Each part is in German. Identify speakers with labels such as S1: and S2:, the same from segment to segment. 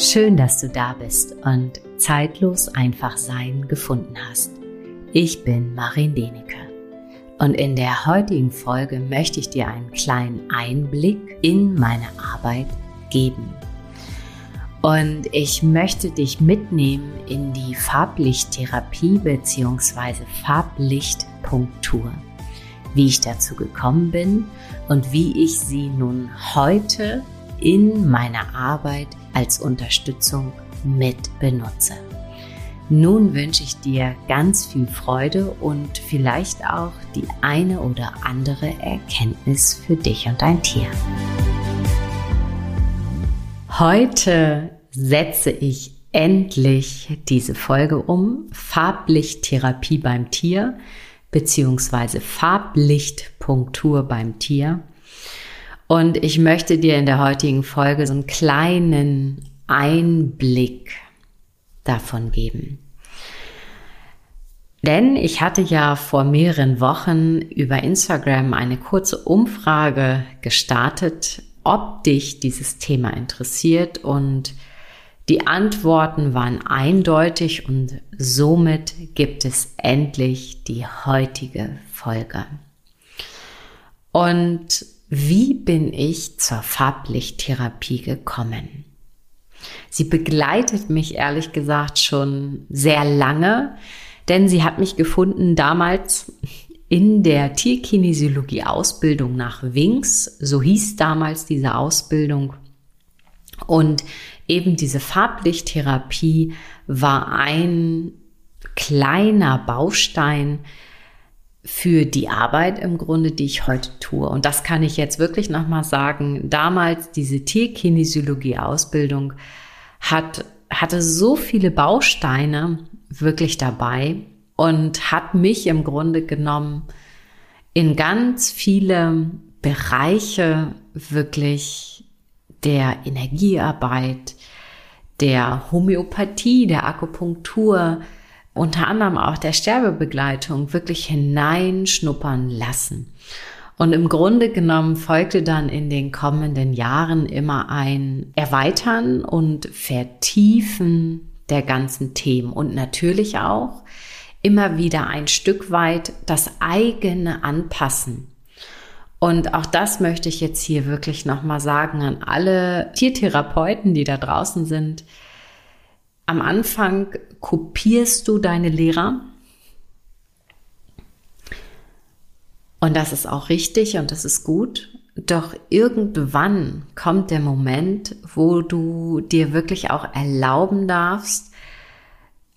S1: Schön, dass du da bist und zeitlos einfach sein gefunden hast. Ich bin Marin Denecke und in der heutigen Folge möchte ich dir einen kleinen Einblick in meine Arbeit geben. Und ich möchte dich mitnehmen in die Farblichttherapie bzw. Farblichtpunktur, wie ich dazu gekommen bin und wie ich sie nun heute in meiner Arbeit als Unterstützung mit benutze. Nun wünsche ich dir ganz viel Freude und vielleicht auch die eine oder andere Erkenntnis für dich und dein Tier. Heute setze ich endlich diese Folge um. Farblichttherapie beim Tier beziehungsweise Farblichtpunktur beim Tier. Und ich möchte dir in der heutigen Folge so einen kleinen Einblick davon geben. Denn ich hatte ja vor mehreren Wochen über Instagram eine kurze Umfrage gestartet, ob dich dieses Thema interessiert und die Antworten waren eindeutig und somit gibt es endlich die heutige Folge. Und wie bin ich zur Farblichttherapie gekommen? Sie begleitet mich ehrlich gesagt schon sehr lange, denn sie hat mich gefunden damals in der Tierkinesiologie Ausbildung nach Wings, so hieß damals diese Ausbildung. Und eben diese Farblichttherapie war ein kleiner Baustein für die Arbeit im Grunde, die ich heute tue. Und das kann ich jetzt wirklich nochmal sagen. Damals diese Tierkinesiologie-Ausbildung hat, hatte so viele Bausteine wirklich dabei und hat mich im Grunde genommen in ganz viele Bereiche wirklich der Energiearbeit, der Homöopathie, der Akupunktur, unter anderem auch der Sterbebegleitung wirklich hineinschnuppern lassen. Und im Grunde genommen folgte dann in den kommenden Jahren immer ein Erweitern und Vertiefen der ganzen Themen und natürlich auch immer wieder ein Stück weit das eigene Anpassen. Und auch das möchte ich jetzt hier wirklich nochmal sagen an alle Tiertherapeuten, die da draußen sind. Am Anfang kopierst du deine Lehrer. Und das ist auch richtig und das ist gut. Doch irgendwann kommt der Moment, wo du dir wirklich auch erlauben darfst,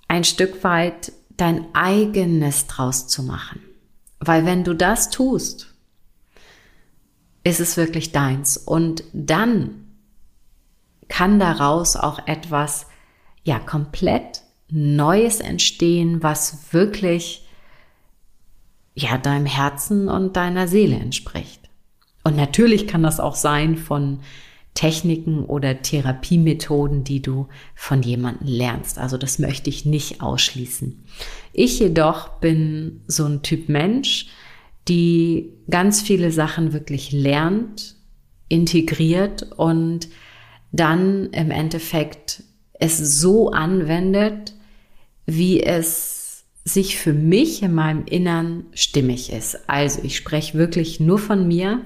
S1: ein Stück weit dein eigenes draus zu machen. Weil wenn du das tust, ist es wirklich deins. Und dann kann daraus auch etwas, ja, komplett Neues entstehen, was wirklich ja deinem Herzen und deiner Seele entspricht. Und natürlich kann das auch sein von Techniken oder Therapiemethoden, die du von jemandem lernst. Also das möchte ich nicht ausschließen. Ich jedoch bin so ein Typ Mensch, die ganz viele Sachen wirklich lernt, integriert und dann im Endeffekt es so anwendet, wie es sich für mich in meinem Innern stimmig ist. Also ich spreche wirklich nur von mir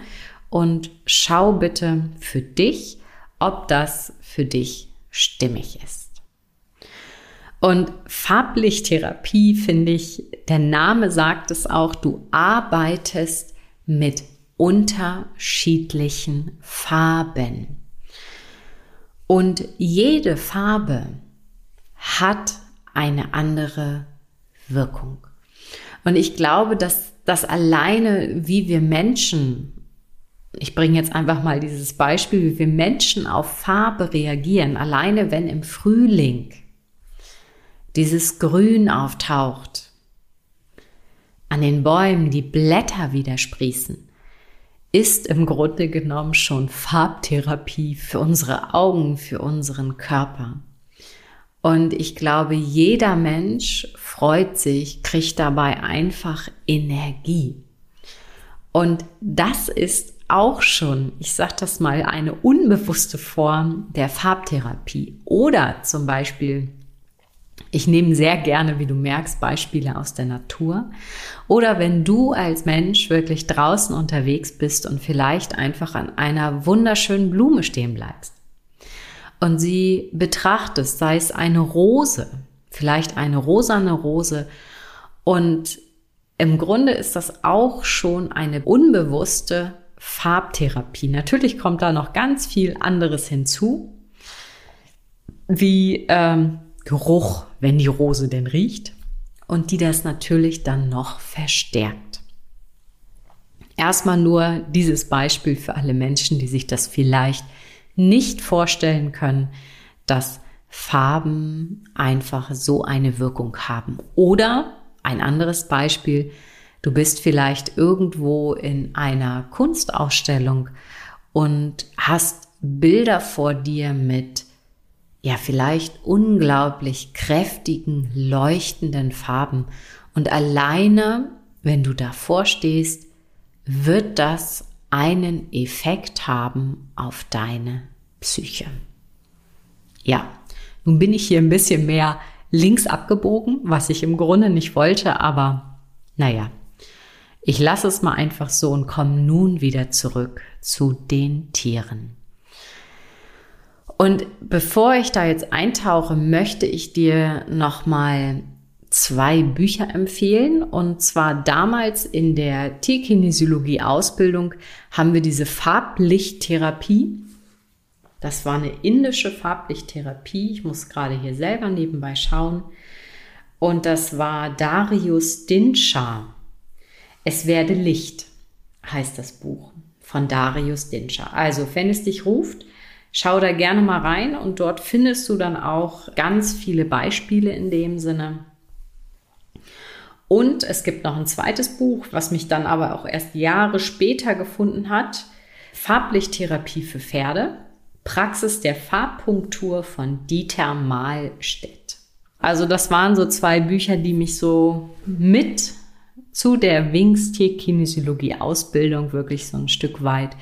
S1: und schau bitte für dich, ob das für dich stimmig ist. Und Farblichttherapie finde ich, der Name sagt es auch, du arbeitest mit unterschiedlichen Farben. Und jede Farbe hat eine andere Wirkung. Und ich glaube, dass das alleine, wie wir Menschen, ich bringe jetzt einfach mal dieses Beispiel, wie wir Menschen auf Farbe reagieren, alleine wenn im Frühling dieses Grün auftaucht, an den Bäumen die Blätter wieder sprießen, ist im Grunde genommen schon Farbtherapie für unsere Augen, für unseren Körper. Und ich glaube, jeder Mensch freut sich, kriegt dabei einfach Energie. Und das ist auch schon, ich sage das mal, eine unbewusste Form der Farbtherapie. Oder zum Beispiel, ich nehme sehr gerne, wie du merkst, Beispiele aus der Natur. Oder wenn du als Mensch wirklich draußen unterwegs bist und vielleicht einfach an einer wunderschönen Blume stehen bleibst und sie betrachtest, sei es eine Rose, vielleicht eine rosane Rose und im Grunde ist das auch schon eine unbewusste Farbtherapie. Natürlich kommt da noch ganz viel anderes hinzu, wie ähm, Geruch, wenn die Rose denn riecht und die das natürlich dann noch verstärkt. Erstmal nur dieses Beispiel für alle Menschen, die sich das vielleicht nicht vorstellen können, dass Farben einfach so eine Wirkung haben. Oder ein anderes Beispiel, Du bist vielleicht irgendwo in einer Kunstausstellung und hast Bilder vor dir mit ja vielleicht unglaublich kräftigen, leuchtenden Farben. Und alleine, wenn du davor stehst, wird das einen Effekt haben auf deine Psyche. Ja, nun bin ich hier ein bisschen mehr links abgebogen, was ich im Grunde nicht wollte, aber naja, ich lasse es mal einfach so und komme nun wieder zurück zu den Tieren. Und bevor ich da jetzt eintauche, möchte ich dir nochmal zwei Bücher empfehlen. Und zwar damals in der Tierkinesiologie-Ausbildung haben wir diese Farblichttherapie. Das war eine indische Farblichttherapie. Ich muss gerade hier selber nebenbei schauen. Und das war Darius Dinscha. Es werde Licht heißt das Buch von Darius Dinscher. Also, wenn es dich ruft, schau da gerne mal rein und dort findest du dann auch ganz viele Beispiele in dem Sinne. Und es gibt noch ein zweites Buch, was mich dann aber auch erst Jahre später gefunden hat. Farblichttherapie für Pferde. Praxis der Farbpunktur von Dieter Mahlstedt. Also das waren so zwei Bücher, die mich so mit zu der Wings Tierkinesiologie Ausbildung wirklich so ein Stück weit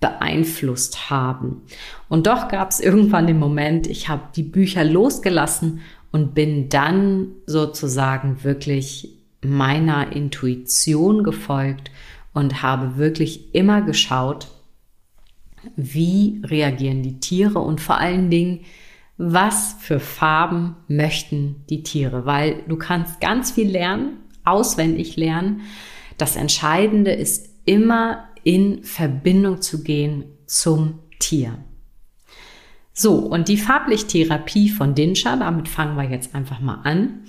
S1: beeinflusst haben. Und doch gab es irgendwann den Moment, ich habe die Bücher losgelassen und bin dann sozusagen wirklich meiner Intuition gefolgt und habe wirklich immer geschaut, wie reagieren die Tiere und vor allen Dingen, was für Farben möchten die Tiere, weil du kannst ganz viel lernen auswendig lernen. Das Entscheidende ist immer in Verbindung zu gehen zum Tier. So, und die Farblichttherapie von Dinscher, damit fangen wir jetzt einfach mal an.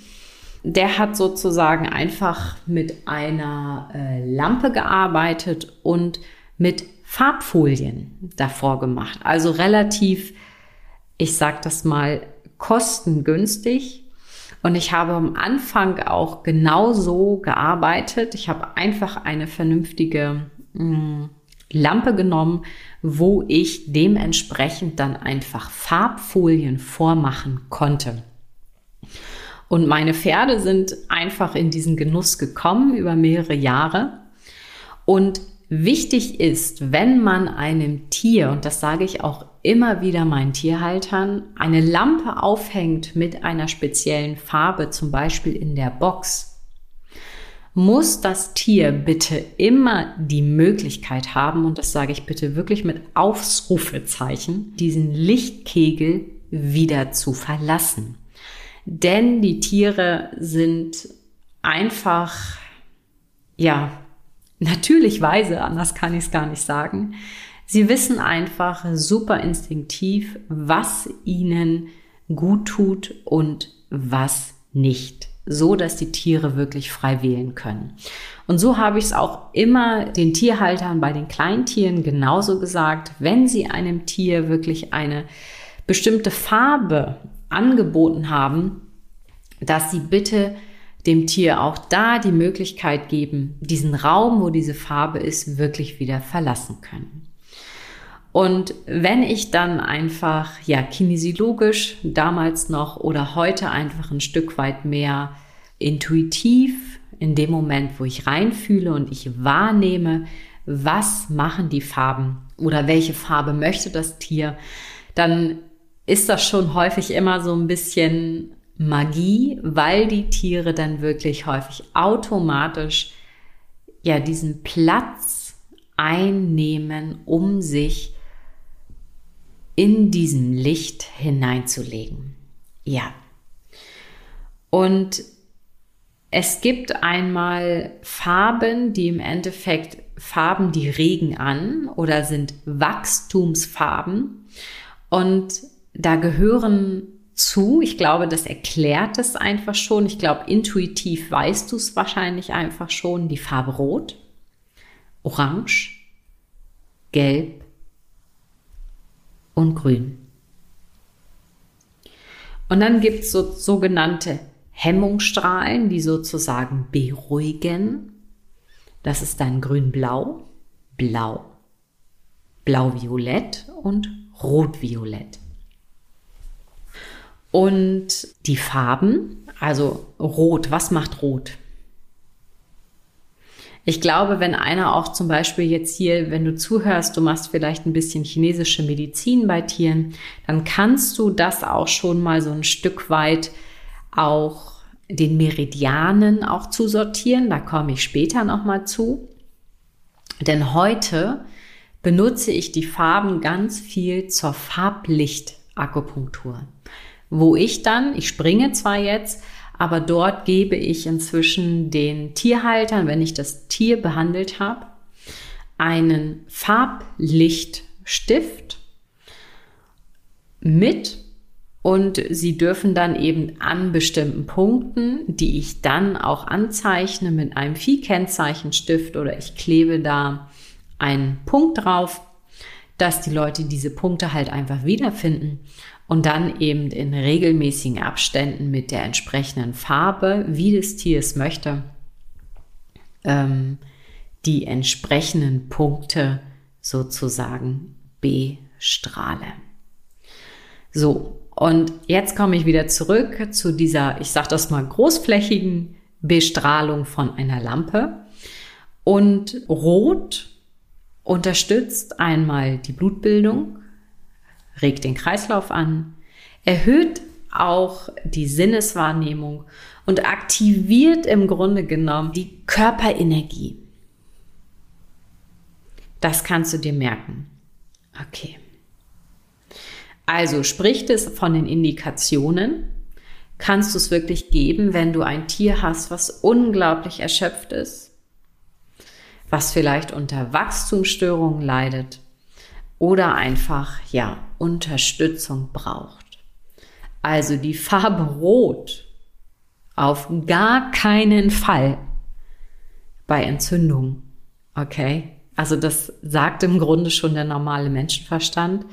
S1: Der hat sozusagen einfach mit einer äh, Lampe gearbeitet und mit Farbfolien davor gemacht. Also relativ, ich sag das mal, kostengünstig und ich habe am Anfang auch genauso gearbeitet. Ich habe einfach eine vernünftige Lampe genommen, wo ich dementsprechend dann einfach Farbfolien vormachen konnte. Und meine Pferde sind einfach in diesen Genuss gekommen über mehrere Jahre. Und wichtig ist, wenn man einem Tier, und das sage ich auch immer wieder meinen Tierhaltern eine Lampe aufhängt mit einer speziellen Farbe, zum Beispiel in der Box, muss das Tier bitte immer die Möglichkeit haben, und das sage ich bitte wirklich mit Aufrufezeichen, diesen Lichtkegel wieder zu verlassen. Denn die Tiere sind einfach, ja, natürlich weise, anders kann ich es gar nicht sagen, Sie wissen einfach super instinktiv, was ihnen gut tut und was nicht, so dass die Tiere wirklich frei wählen können. Und so habe ich es auch immer den Tierhaltern bei den Kleintieren genauso gesagt, wenn sie einem Tier wirklich eine bestimmte Farbe angeboten haben, dass sie bitte dem Tier auch da die Möglichkeit geben, diesen Raum, wo diese Farbe ist, wirklich wieder verlassen können. Und wenn ich dann einfach, ja, kinesiologisch damals noch oder heute einfach ein Stück weit mehr intuitiv in dem Moment, wo ich reinfühle und ich wahrnehme, was machen die Farben oder welche Farbe möchte das Tier, dann ist das schon häufig immer so ein bisschen Magie, weil die Tiere dann wirklich häufig automatisch ja diesen Platz einnehmen, um sich in diesem Licht hineinzulegen. Ja. Und es gibt einmal Farben, die im Endeffekt Farben, die regen an oder sind Wachstumsfarben. Und da gehören zu, ich glaube, das erklärt es einfach schon. Ich glaube, intuitiv weißt du es wahrscheinlich einfach schon. Die Farbe Rot, Orange, Gelb und Grün. Und dann gibt es so sogenannte Hemmungsstrahlen, die sozusagen beruhigen. Das ist dann grün-blau, blau, blau-violett und rot-violett. Und die Farben, also rot, was macht rot? Ich glaube, wenn einer auch zum Beispiel jetzt hier, wenn du zuhörst, du machst vielleicht ein bisschen chinesische Medizin bei Tieren, dann kannst du das auch schon mal so ein Stück weit auch den Meridianen auch zusortieren. Da komme ich später nochmal zu. Denn heute benutze ich die Farben ganz viel zur Farblichtakupunktur. Wo ich dann, ich springe zwar jetzt, aber dort gebe ich inzwischen den Tierhaltern, wenn ich das Tier behandelt habe, einen Farblichtstift mit und sie dürfen dann eben an bestimmten Punkten, die ich dann auch anzeichne mit einem Viehkennzeichenstift oder ich klebe da einen Punkt drauf, dass die Leute diese Punkte halt einfach wiederfinden und dann eben in regelmäßigen Abständen mit der entsprechenden Farbe, wie das Tier es möchte, ähm, die entsprechenden Punkte sozusagen bestrahle. So, und jetzt komme ich wieder zurück zu dieser, ich sage das mal, großflächigen Bestrahlung von einer Lampe. Und Rot unterstützt einmal die Blutbildung, regt den Kreislauf an, erhöht auch die Sinneswahrnehmung und aktiviert im Grunde genommen die Körperenergie. Das kannst du dir merken. Okay. Also spricht es von den Indikationen, kannst du es wirklich geben, wenn du ein Tier hast, was unglaublich erschöpft ist, was vielleicht unter Wachstumsstörungen leidet oder einfach, ja, Unterstützung braucht. Also die Farbe Rot auf gar keinen Fall bei Entzündung. Okay? Also das sagt im Grunde schon der normale Menschenverstand.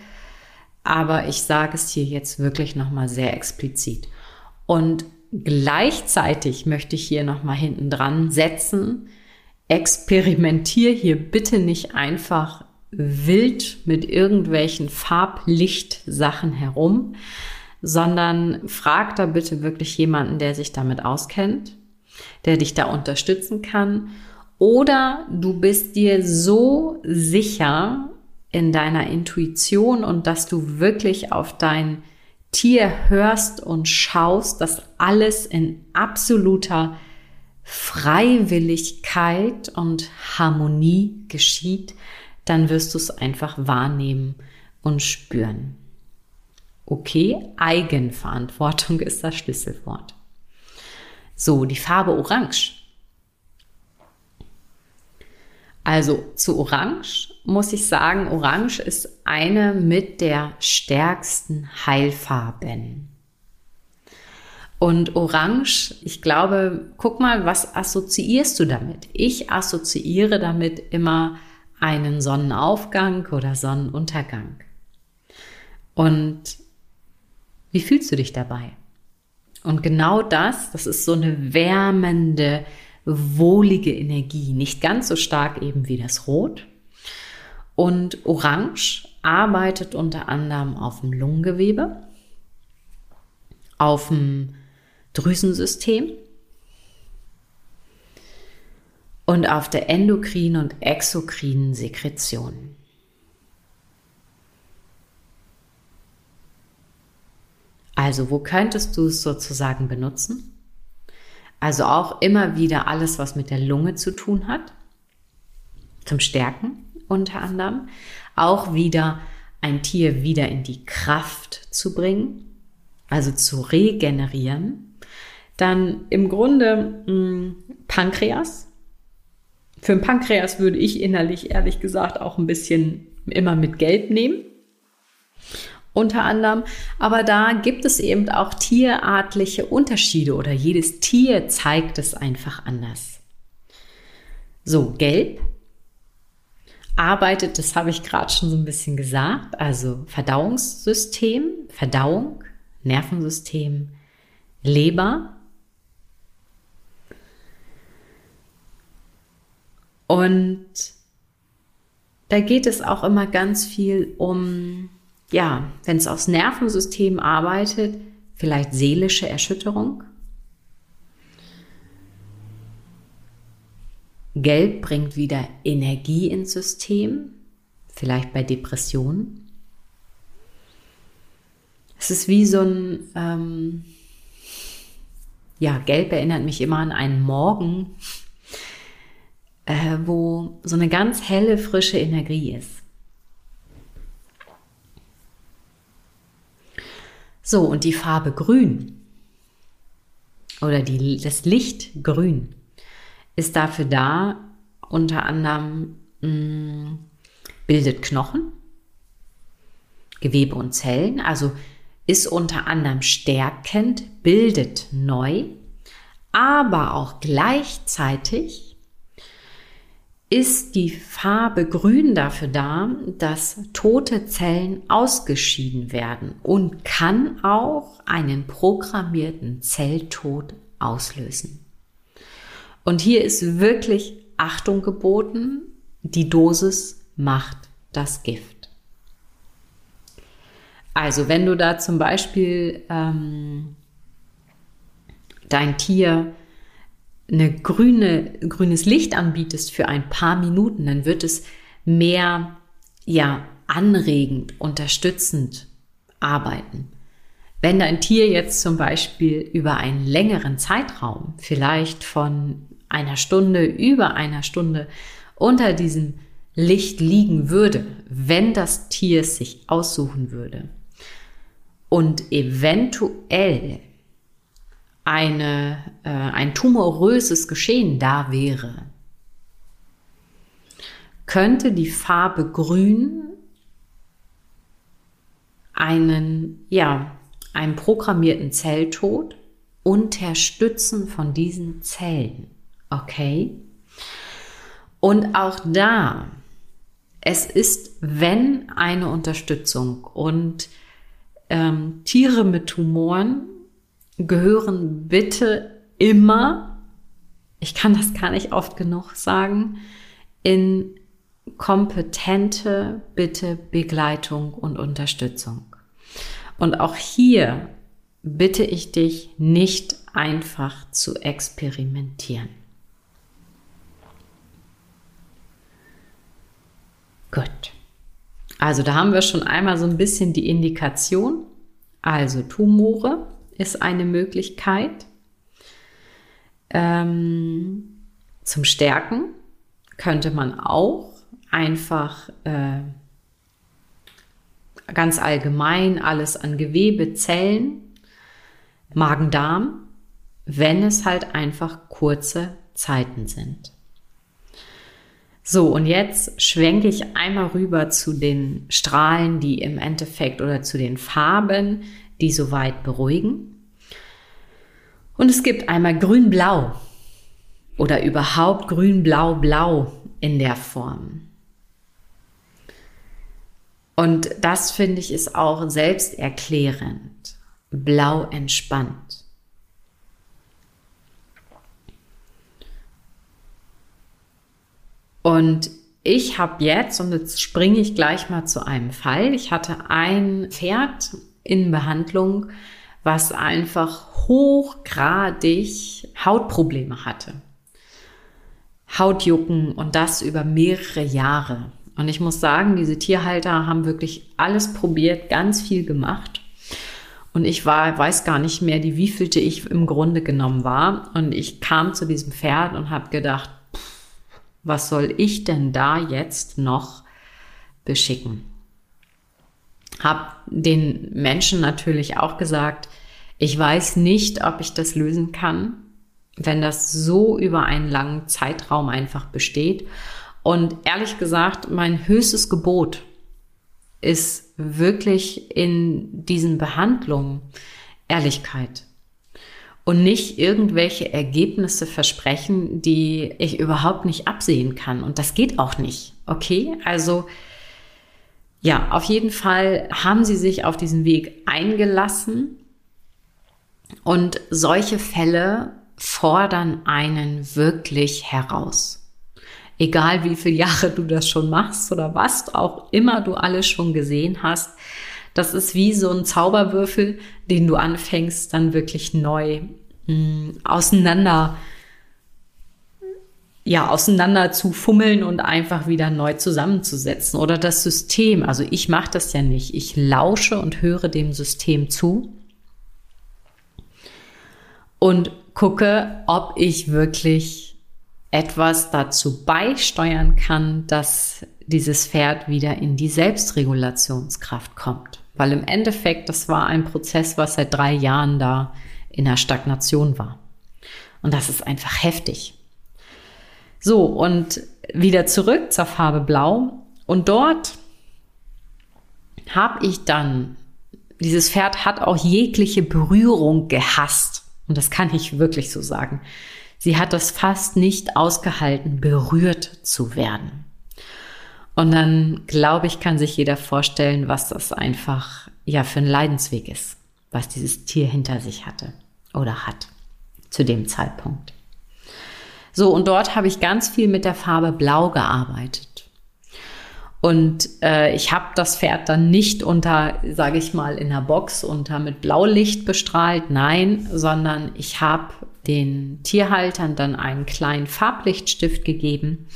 S1: Aber ich sage es hier jetzt wirklich nochmal sehr explizit. Und gleichzeitig möchte ich hier nochmal hinten dran setzen, experimentier hier bitte nicht einfach wild mit irgendwelchen Farblichtsachen herum, sondern frag da bitte wirklich jemanden, der sich damit auskennt, der dich da unterstützen kann. Oder du bist dir so sicher in deiner Intuition und dass du wirklich auf dein Tier hörst und schaust, dass alles in absoluter Freiwilligkeit und Harmonie geschieht, dann wirst du es einfach wahrnehmen und spüren. Okay, Eigenverantwortung ist das Schlüsselwort. So, die Farbe Orange. Also zu Orange muss ich sagen, Orange ist eine mit der stärksten Heilfarben. Und Orange, ich glaube, guck mal, was assoziierst du damit? Ich assoziiere damit immer einen Sonnenaufgang oder Sonnenuntergang. Und wie fühlst du dich dabei? Und genau das, das ist so eine wärmende, wohlige Energie, nicht ganz so stark eben wie das Rot. Und Orange arbeitet unter anderem auf dem Lungengewebe, auf dem Drüsensystem und auf der endokrinen und exokrinen Sekretion. Also, wo könntest du es sozusagen benutzen? Also auch immer wieder alles, was mit der Lunge zu tun hat, zum Stärken unter anderem. Auch wieder ein Tier wieder in die Kraft zu bringen, also zu regenerieren. Dann im Grunde mh, hm, Pankreas, für ein Pankreas würde ich innerlich ehrlich gesagt auch ein bisschen immer mit Gelb nehmen. Unter anderem. Aber da gibt es eben auch tierartliche Unterschiede oder jedes Tier zeigt es einfach anders. So, Gelb arbeitet, das habe ich gerade schon so ein bisschen gesagt, also Verdauungssystem, Verdauung, Nervensystem, Leber, Und da geht es auch immer ganz viel um, ja, wenn es aufs Nervensystem arbeitet, vielleicht seelische Erschütterung. Gelb bringt wieder Energie ins System, vielleicht bei Depressionen. Es ist wie so ein, ähm, ja, Gelb erinnert mich immer an einen Morgen, äh, wo so eine ganz helle, frische Energie ist. So, und die Farbe Grün oder die, das Licht Grün ist dafür da, unter anderem mh, mm, bildet Knochen, Gewebe und Zellen, also ist unter anderem stärkend, bildet neu, aber auch gleichzeitig ist die Farbe Grün dafür da, dass tote Zellen ausgeschieden werden und kann auch einen programmierten Zelltod auslösen. Und hier ist wirklich Achtung geboten, die Dosis macht das Gift. Also wenn du da zum Beispiel ähm, dein Tier eine grüne, grünes Licht anbietest für ein paar Minuten, dann wird es mehr, ja, anregend, unterstützend arbeiten. Wenn dein Tier jetzt zum Beispiel über einen längeren Zeitraum, vielleicht von einer Stunde, über einer Stunde unter diesem Licht liegen würde, wenn das Tier es sich aussuchen würde und eventuell eine, äh, ein tumoröses Geschehen da wäre, könnte die Farbe Grün einen, ja, einen programmierten Zelltod unterstützen von diesen Zellen. Okay? Und auch da, es ist, wenn eine Unterstützung und ähm, Tiere mit Tumoren gehören bitte immer, ich kann das gar nicht oft genug sagen, in kompetente bitte Begleitung und Unterstützung. Und auch hier bitte ich dich nicht einfach zu experimentieren. Gut. Also da haben wir schon einmal so ein bisschen die Indikation. Also Tumore, ist eine Möglichkeit. Ähm, zum Stärken könnte man auch einfach äh, ganz allgemein alles an Gewebe, Zellen, Magen-Darm, wenn es halt einfach kurze Zeiten sind. So, und jetzt schwenke ich einmal rüber zu den Strahlen, die im Endeffekt oder zu den Farben, die soweit beruhigen. Und es gibt einmal grün-blau oder überhaupt grün-blau-blau in der Form. Und das finde ich ist auch selbsterklärend. Blau entspannt. Und ich habe jetzt, und jetzt springe ich gleich mal zu einem Fall, ich hatte ein Pferd, in Behandlung, was einfach hochgradig Hautprobleme hatte. Hautjucken und das über mehrere Jahre. Und ich muss sagen, diese Tierhalter haben wirklich alles probiert, ganz viel gemacht. Und ich war, weiß gar nicht mehr, die wievielte ich im Grunde genommen war. Und ich kam zu diesem Pferd und habe gedacht, was soll ich denn da jetzt noch beschicken? Hab den Menschen natürlich auch gesagt, ich weiß nicht, ob ich das lösen kann, wenn das so über einen langen Zeitraum einfach besteht. Und ehrlich gesagt, mein höchstes Gebot ist wirklich in diesen Behandlungen Ehrlichkeit und nicht irgendwelche Ergebnisse versprechen, die ich überhaupt nicht absehen kann. Und das geht auch nicht. Okay, also ja, auf jeden Fall haben sie sich auf diesen Weg eingelassen und solche Fälle fordern einen wirklich heraus. Egal wie viele Jahre du das schon machst oder was auch immer du alles schon gesehen hast, das ist wie so ein Zauberwürfel, den du anfängst dann wirklich neu mh, hm, auseinander ja, auseinander zu fummeln und einfach wieder neu zusammenzusetzen. Oder das System, also ich mache das ja nicht. Ich lausche und höre dem System zu und gucke, ob ich wirklich etwas dazu beisteuern kann, dass dieses Pferd wieder in die Selbstregulationskraft kommt. Weil im Endeffekt, das war ein Prozess, was seit drei Jahren da in der Stagnation war. Und das ist einfach heftig. So, und wieder zurück zur Farbe Blau. Und dort habe ich dann, dieses Pferd hat auch jegliche Berührung gehasst. Und das kann ich wirklich so sagen. Sie hat es fast nicht ausgehalten, berührt zu werden. Und dann, glaube ich, kann sich jeder vorstellen, was das einfach ja für ein Leidensweg ist, was dieses Tier hinter sich hatte oder hat zu dem Zeitpunkt. So, und dort habe ich ganz viel mit der Farbe Blau gearbeitet. Und äh, ich habe das Pferd dann nicht unter, sage ich mal, in der Box unter mit Blaulicht bestrahlt, nein, sondern ich habe den Tierhaltern dann einen kleinen Farblichtstift gegeben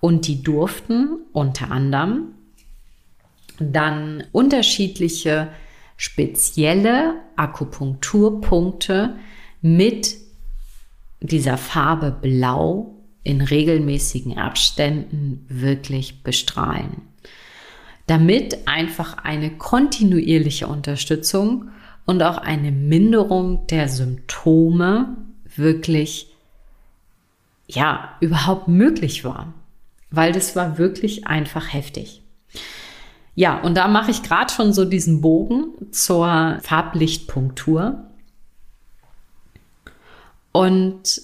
S1: und die durften unter anderem dann unterschiedliche spezielle Akupunkturpunkte mit dieser Farbe Blau in regelmäßigen Abständen wirklich bestrahlen. Damit einfach eine kontinuierliche Unterstützung und auch eine Minderung der Symptome wirklich, ja, überhaupt möglich war. Weil das war wirklich einfach heftig. Ja, und da mache ich gerade schon so diesen Bogen zur Farblichtpunktur. Und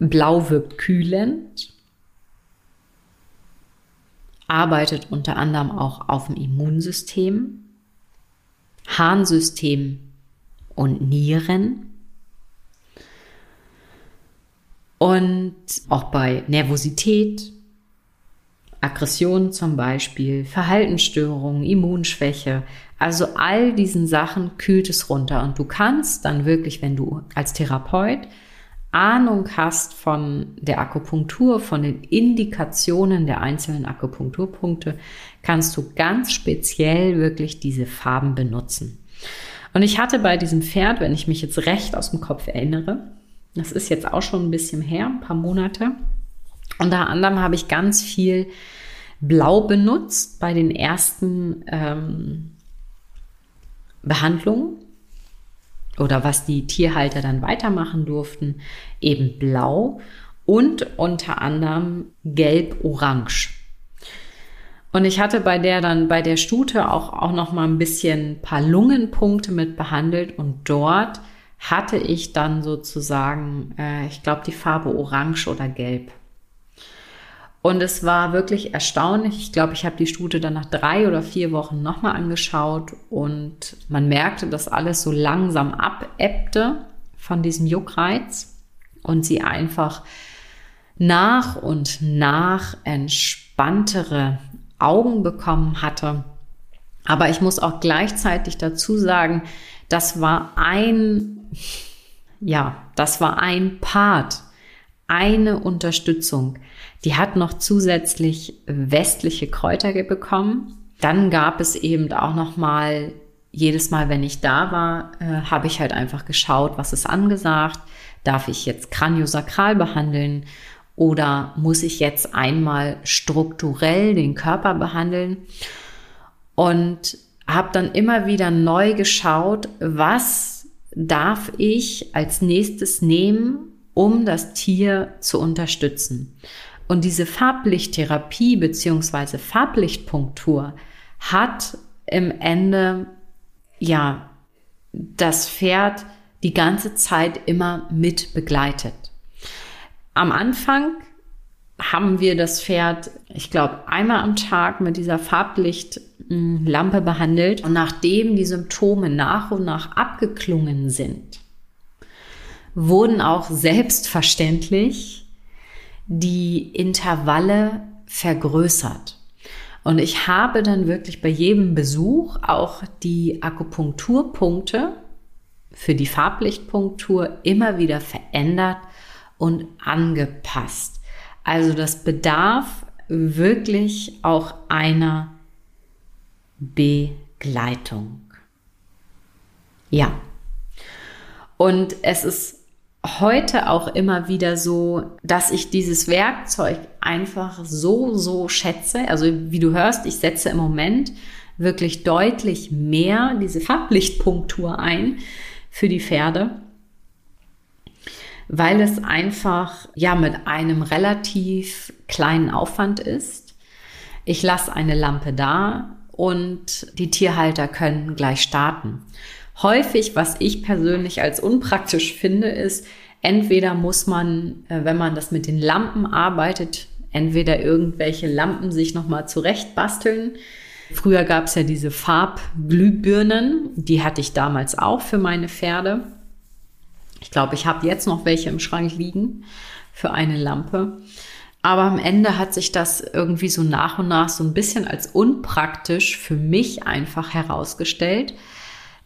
S1: blau wirkt kühlend, arbeitet unter anderem auch auf dem Immunsystem, Harnsystem und Nieren. Und auch bei Nervosität, Aggression zum Beispiel, Verhaltensstörungen, Immunschwäche, also all diesen Sachen kühlt es runter. Und du kannst dann wirklich, wenn du als Therapeut Ahnung hast von der Akupunktur, von den Indikationen der einzelnen Akupunkturpunkte, kannst du ganz speziell wirklich diese Farben benutzen. Und ich hatte bei diesem Pferd, wenn ich mich jetzt recht aus dem Kopf erinnere, das ist jetzt auch schon ein bisschen her, ein paar Monate, unter anderem habe ich ganz viel Blau benutzt bei den ersten ähm, Behandlungen oder was die Tierhalter dann weitermachen durften, eben blau und unter anderem gelb-orange. Und ich hatte bei der dann bei der Stute auch, auch noch mal ein bisschen paar Lungenpunkte mit behandelt und dort hatte ich dann sozusagen, äh, ich glaube, die Farbe orange oder gelb. Und es war wirklich erstaunlich. Ich glaube, ich habe die Stute dann nach drei oder vier Wochen nochmal angeschaut und man merkte, dass alles so langsam abebbte von diesem Juckreiz und sie einfach nach und nach entspanntere Augen bekommen hatte. Aber ich muss auch gleichzeitig dazu sagen, das war ein, ja, das war ein Part eine Unterstützung. Die hat noch zusätzlich westliche Kräuter bekommen. Dann gab es eben auch noch mal jedes Mal, wenn ich da war, äh, habe ich halt einfach geschaut, was ist angesagt. Darf ich jetzt kraniosakral behandeln oder muss ich jetzt einmal strukturell den Körper behandeln? Und habe dann immer wieder neu geschaut, was darf ich als nächstes nehmen, um das Tier zu unterstützen. Und diese Farblichttherapie beziehungsweise Farblichtpunktur hat im Ende ja das Pferd die ganze Zeit immer mit begleitet. Am Anfang haben wir das Pferd, ich glaube, einmal am Tag mit dieser Farblichtlampe behandelt. Und nachdem die Symptome nach und nach abgeklungen sind, wurden auch selbstverständlich die Intervalle vergrößert. Und ich habe dann wirklich bei jedem Besuch auch die Akupunkturpunkte für die Farblichtpunktur immer wieder verändert und angepasst. Also das bedarf wirklich auch einer Begleitung. Ja. Und es ist heute auch immer wieder so, dass ich dieses Werkzeug einfach so, so schätze. Also wie du hörst, ich setze im Moment wirklich deutlich mehr diese Farblichtpunktur ein für die Pferde, weil es einfach ja mit einem relativ kleinen Aufwand ist. Ich lasse eine Lampe da und die Tierhalter können gleich starten. Häufig, was ich persönlich als unpraktisch finde, ist, entweder muss man, äh, wenn man das mit den Lampen arbeitet, entweder irgendwelche Lampen sich nochmal zurecht basteln. Früher gab es ja diese Farbglühbirnen, die hatte ich damals auch für meine Pferde. Ich glaube, ich habe jetzt noch welche im Schrank liegen für eine Lampe. Aber am Ende hat sich das irgendwie so nach und nach so ein bisschen als unpraktisch für mich einfach herausgestellt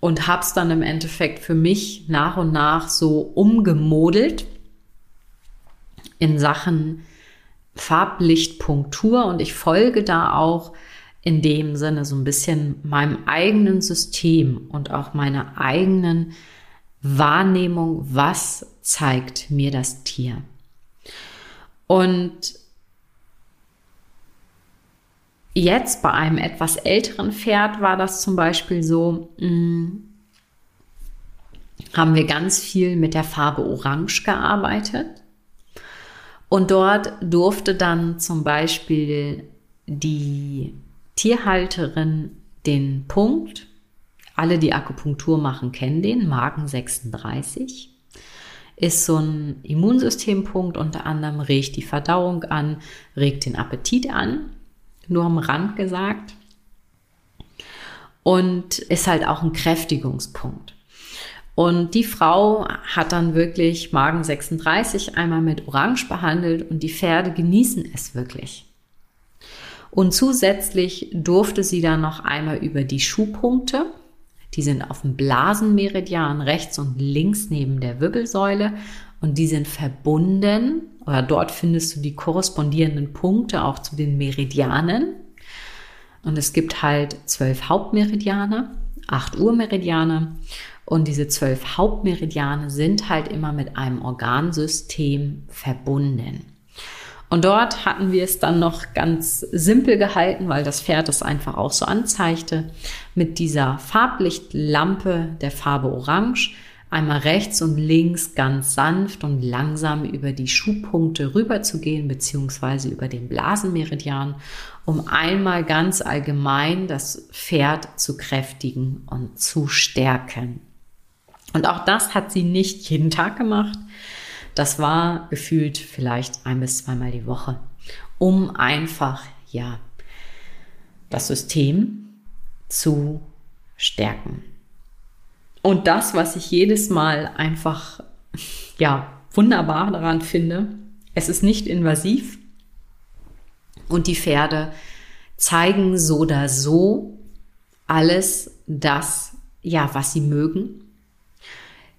S1: und habe es dann im Endeffekt für mich nach und nach so umgemodelt in Sachen Farblichtpunktur und ich folge da auch in dem Sinne so ein bisschen meinem eigenen System und auch meiner eigenen Wahrnehmung, was zeigt mir das Tier. Und Jetzt bei einem etwas älteren Pferd war das zum Beispiel so, mh, mm, haben wir ganz viel mit der Farbe Orange gearbeitet. Und dort durfte dann zum Beispiel die Tierhalterin den Punkt, alle, die Akupunktur machen, kennen den, Magen 36, ist so ein Immunsystempunkt, unter anderem regt die Verdauung an, regt den Appetit an nur am Rand gesagt. Und ist halt auch ein Kräftigungspunkt. Und die Frau hat dann wirklich Magen 36 einmal mit Orange behandelt und die Pferde genießen es wirklich. Und zusätzlich durfte sie dann noch einmal über die Schuhpunkte, die sind auf dem Blasenmeridian rechts und links neben der Wirbelsäule und die sind verbunden oder dort findest du die korrespondierenden Punkte auch zu den Meridianen. Und es gibt halt zwölf Hauptmeridiane, acht Urmeridiane. Und diese zwölf Hauptmeridiane sind halt immer mit einem Organsystem verbunden. Und dort hatten wir es dann noch ganz simpel gehalten, weil das Pferd es einfach auch so anzeigte, mit dieser Farblichtlampe der Farbe Orange einmal rechts und links ganz sanft und langsam über die Schuhpunkte rüber zu gehen, beziehungsweise über den Blasenmeridian, um einmal ganz allgemein das Pferd zu kräftigen und zu stärken. Und auch das hat sie nicht jeden Tag gemacht. Das war gefühlt vielleicht ein bis zweimal die Woche, um einfach, ja, das System zu stärken. Und das, was ich jedes Mal einfach, ja, wunderbar daran finde, es ist nicht invasiv und die Pferde zeigen so oder so alles das, ja, was sie mögen.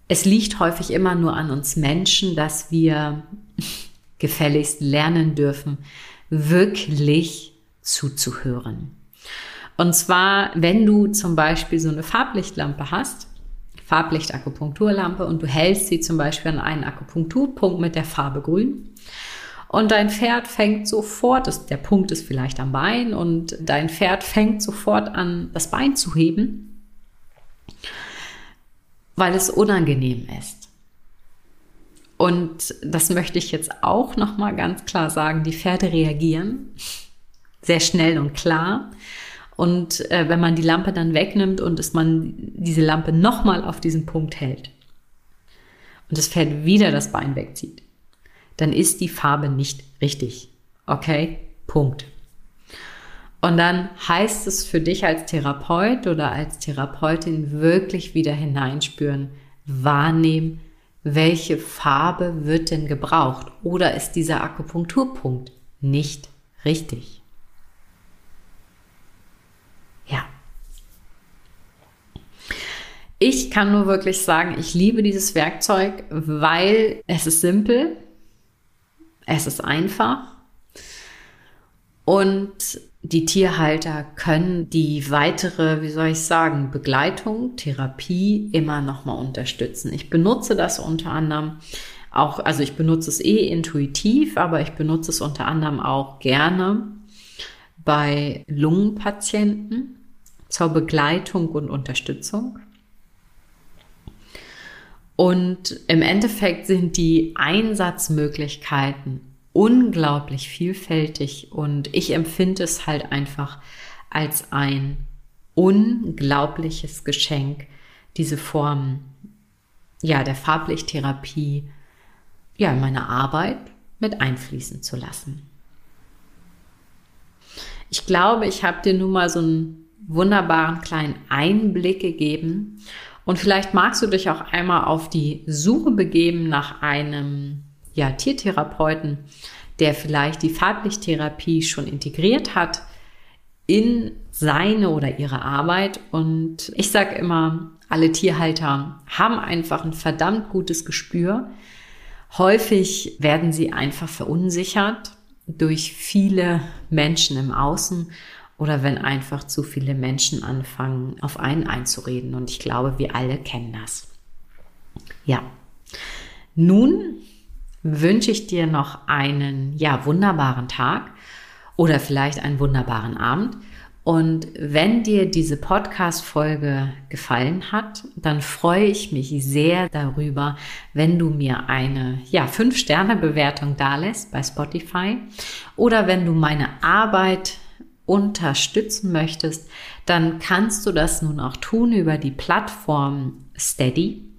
S1: Es liegt häufig immer nur an uns Menschen, dass wir gefälligst lernen dürfen, wirklich zuzuhören. Und zwar, wenn du zum Beispiel so eine Farblichtlampe hast, Farblichtakupunkturlampe und du hältst sie zum Beispiel an einen Akupunkturpunkt mit der Farbe grün und dein Pferd fängt sofort, das, der Punkt ist vielleicht am Bein und dein Pferd fängt sofort an, das Bein zu heben, weil es unangenehm ist. Und das möchte ich jetzt auch noch mal ganz klar sagen, die Pferde reagieren sehr schnell und klar. Und äh, wenn man die Lampe dann wegnimmt und es man diese Lampe nochmal auf diesen Punkt hält und das Pferd wieder das Bein wegzieht, dann ist die Farbe nicht richtig. Okay? Punkt. Und dann heißt es für dich als Therapeut oder als Therapeutin wirklich wieder hineinspüren, wahrnehmen, welche Farbe wird denn gebraucht oder ist dieser Akupunkturpunkt nicht richtig. Ja. Ich kann nur wirklich sagen, ich liebe dieses Werkzeug, weil es ist simpel, es ist einfach und die Tierhalter können die weitere, wie soll ich sagen, Begleitung, Therapie immer noch mal unterstützen. Ich benutze das unter anderem auch, also ich benutze es eh intuitiv, aber ich benutze es unter anderem auch gerne bei Lungenpatienten zur Begleitung und Unterstützung. Und im Endeffekt sind die Einsatzmöglichkeiten unglaublich vielfältig und ich empfinde es halt einfach als ein unglaubliches Geschenk, diese Form ja, der Farblichttherapie ja, in meine Arbeit mit einfließen zu lassen. Ich glaube, ich habe dir nun mal so einen wunderbaren kleinen Einblick gegeben und vielleicht magst du dich auch einmal auf die Suche begeben nach einem ja, Tiertherapeuten, der vielleicht die Farblichttherapie schon integriert hat in seine oder ihre Arbeit. Und ich sage immer, alle Tierhalter haben einfach ein verdammt gutes Gespür. Häufig werden sie einfach verunsichert durch viele Menschen im Außen oder wenn einfach zu viele Menschen anfangen, auf einen einzureden. Und ich glaube, wir alle kennen das. Ja. Nun wünsche ich dir noch einen, ja, wunderbaren Tag oder vielleicht einen wunderbaren Abend. Und wenn dir diese Podcast-Folge gefallen hat, dann freue ich mich sehr darüber, wenn du mir eine, ja, 5-Sterne-Bewertung dalässt bei Spotify oder wenn du meine Arbeit unterstützen möchtest, dann kannst du das nun auch tun über die Plattform Steady.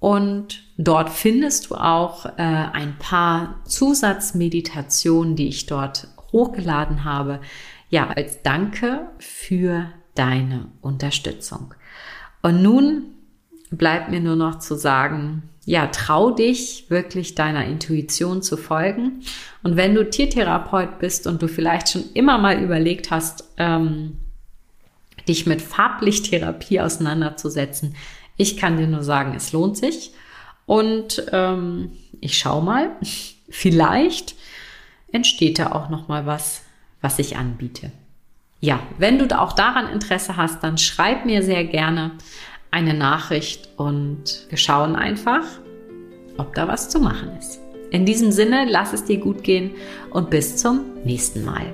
S1: Und dort findest du auch äh, ein paar Zusatzmeditationen, die ich dort hochgeladen habe. Ja, als Danke für deine Unterstützung. Und nun bleibt mir nur noch zu sagen, ja, trau dich wirklich deiner Intuition zu folgen. Und wenn du Tiertherapeut bist und du vielleicht schon immer mal überlegt hast, ähm, dich mit Farblichttherapie auseinanderzusetzen, ich kann dir nur sagen, es lohnt sich. Und ähm, ich schau mal, vielleicht entsteht da auch noch mal was, was ich anbiete. Ja, wenn du auch daran Interesse hast, dann schreib mir sehr gerne eine Nachricht und wir schauen einfach, ob da was zu machen ist. In diesem Sinne, lass es dir gut gehen und bis zum nächsten Mal.